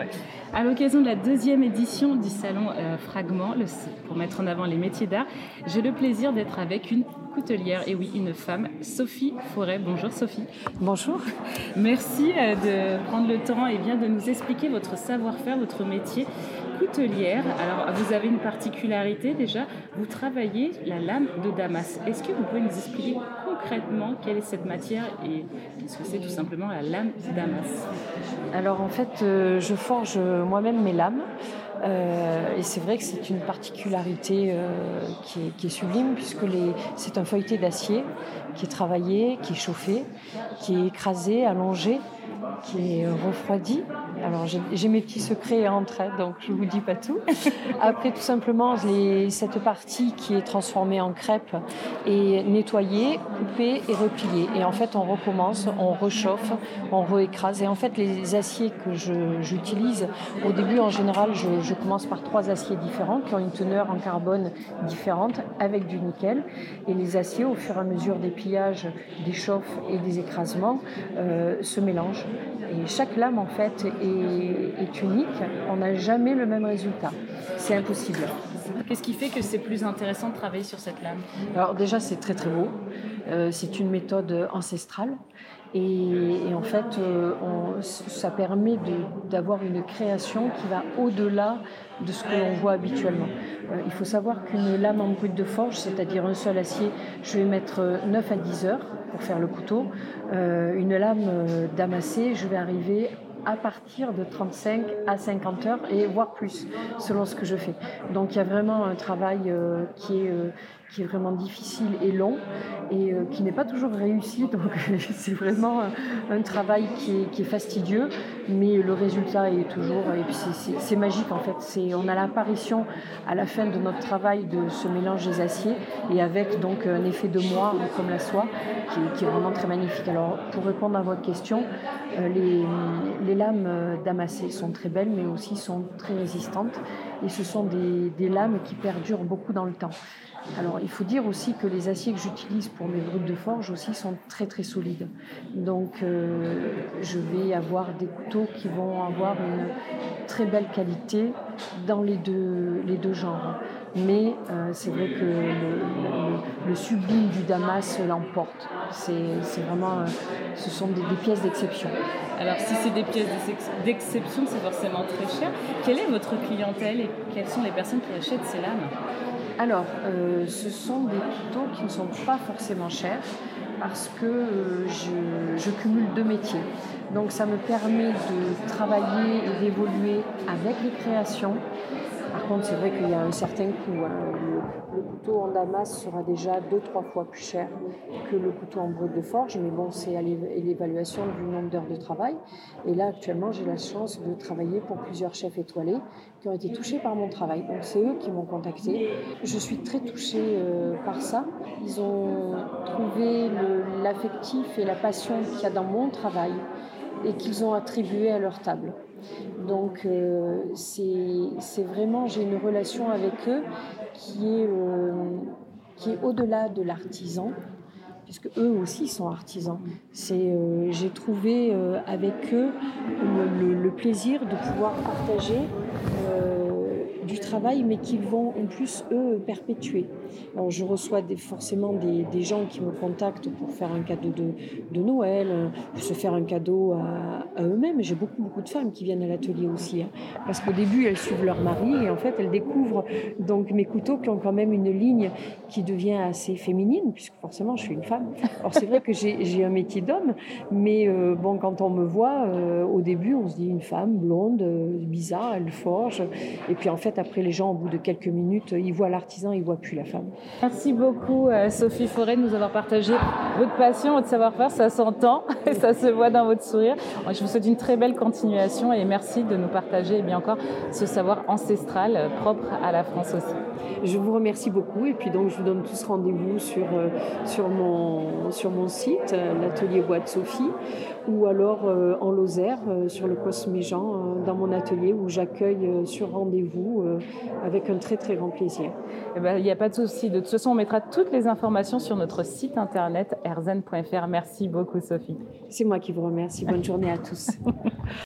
Ouais. À l'occasion de la deuxième édition du salon euh, Fragment, le, pour mettre en avant les métiers d'art, j'ai le plaisir d'être avec une coutelière, et oui, une femme, Sophie Forêt. Bonjour Sophie. Bonjour. Merci euh, de prendre le temps et bien de nous expliquer votre savoir-faire, votre métier Alors, vous avez une particularité déjà, vous travaillez la lame de Damas. Est-ce que vous pouvez nous expliquer concrètement quelle est cette matière et ce que c'est tout simplement la lame de Damas? Alors, en fait, euh, je forge moi-même mes lames. Euh, et c'est vrai que c'est une particularité euh, qui, est, sublime puisque c'est un feuilleté d'acier qui est travaillé, qui est chauffé, qui est écrasé, allongé, qui est refroidi. Alors j'ai mes petits secrets entre elles, donc je vous dis pas tout. Après tout simplement cette partie qui est transformée en crêpe est nettoyée, coupée et repliée. Et en fait on recommence, on réchauffe, on réécrase. Et en fait les aciers que j'utilise, au début en général je, je, commence par trois aciers différents qui ont une teneur en carbone différente avec du nickel. Et les aciers au fur et à mesure des pillages, des chauffes et des écrasements euh, se mélangent. Et chaque lame, en fait, est, unique. On n'a jamais le même résultat. C'est impossible. Qu'est-ce qui fait que c'est plus intéressant de travailler sur cette lame Alors déjà, c'est très très beau. Euh, c'est une méthode ancestrale. Et, en fait, euh, ça permet d'avoir une création qui va au-delà de ce que l'on voit habituellement. Euh, il faut savoir qu'une lame en brut de forge, c'est-à-dire un seul acier, je vais mettre 9 à 10 heures pour faire le couteau. Une lame damassée, je vais arriver à partir de 35 à 50 heures et voire plus selon ce que je fais. Donc il y a vraiment un travail qui est qui est vraiment difficile et long et euh, qui n'est pas toujours réussi. Donc c'est vraiment un, travail qui est, qui est, fastidieux, mais le résultat est toujours et puis c'est magique en fait. C'est on a l'apparition à la fin de notre travail de ce mélange des aciers et avec donc un effet de moire comme la soie qui, qui, est vraiment très magnifique. Alors pour répondre à votre question, euh, les, les, lames damassées sont très belles, mais aussi sont très résistantes et ce sont des, des lames qui perdurent beaucoup dans le temps. Alors, il faut dire aussi que les aciers que j'utilise pour mes brutes de forge aussi sont très très solides. Donc, euh, je vais avoir des couteaux qui vont avoir une très belle qualité dans les deux, les deux genres. Mais euh, c'est vrai que le, sublime du Damas l'emporte. C'est vraiment, euh, ce sont des, des pièces d'exception. Alors, si c'est des pièces d'exception, c'est forcément très cher. Quelle est votre clientèle et quelles sont les personnes qui achètent ces lames? Alors, euh, ce sont des couteaux qui ne sont pas forcément chers parce que euh, je, cumule deux métiers. Donc ça me permet de travailler et d'évoluer avec les créations par contre, c'est vrai qu'il y a un certain coût. Hein. Le, couteau en damas sera déjà deux, trois fois plus cher que le couteau en brut de forge, mais bon, c'est l'évaluation du nombre d'heures de travail. Et là, actuellement, j'ai la chance de travailler pour plusieurs chefs étoilés qui ont été touchés par mon travail. Donc, c'est eux qui m'ont contacté. Je suis très touchée euh, par ça. Ils ont trouvé l'affectif et la passion qu'il y a dans mon travail et qu'ils ont attribué à leur table. Donc euh, c'est vraiment, j'ai une relation avec eux qui est, euh, est au-delà de l'artisan, puisque eux aussi sont artisans. Euh, j'ai trouvé avec eux le, plaisir de pouvoir partager du travail, mais qu'ils vont en plus, eux, perpétuer. Alors, je reçois des, forcément des, gens qui me contactent pour faire un cadeau de, Noël, pour se faire un cadeau à, eux-mêmes. J'ai beaucoup, beaucoup de femmes qui viennent à l'atelier aussi. Hein. parce qu'au début, elles suivent leur mari et en fait, elles découvrent donc mes couteaux qui ont quand même une ligne qui devient assez féminine, puisque forcément, je suis une femme. Alors, c'est vrai que j'ai un métier d'homme, mais euh, bon, quand on me voit, euh, au début, on se dit une femme blonde, euh, bizarre, elle forge. Et puis, en fait, après, les gens, au bout de quelques minutes, ils voient l'artisan, ils voient plus la femme. Merci beaucoup, euh, Sophie Forêt, de nous avoir partagé votre passion, votre savoir-faire. Ça s'entend, ça se voit dans votre sourire. Je vous souhaite une très belle continuation et merci de nous partager et bien encore ce savoir ancestral euh, propre à la France aussi. Je vous remercie beaucoup et puis donc je vous donne tous rendez-vous sur, euh, sur, mon, sur mon site, l'atelier Bois de Sophie, ou alors en Lozère, sur le Cosméjean, dans mon atelier où j'accueille sur rendez-vous avec un très très grand plaisir. Eh ben, il n'y a pas de souci. De toute façon, on mettra toutes les informations sur notre site internet erzen.fr. Merci beaucoup, Sophie. C'est moi qui vous remercie. Bonne journée à tous.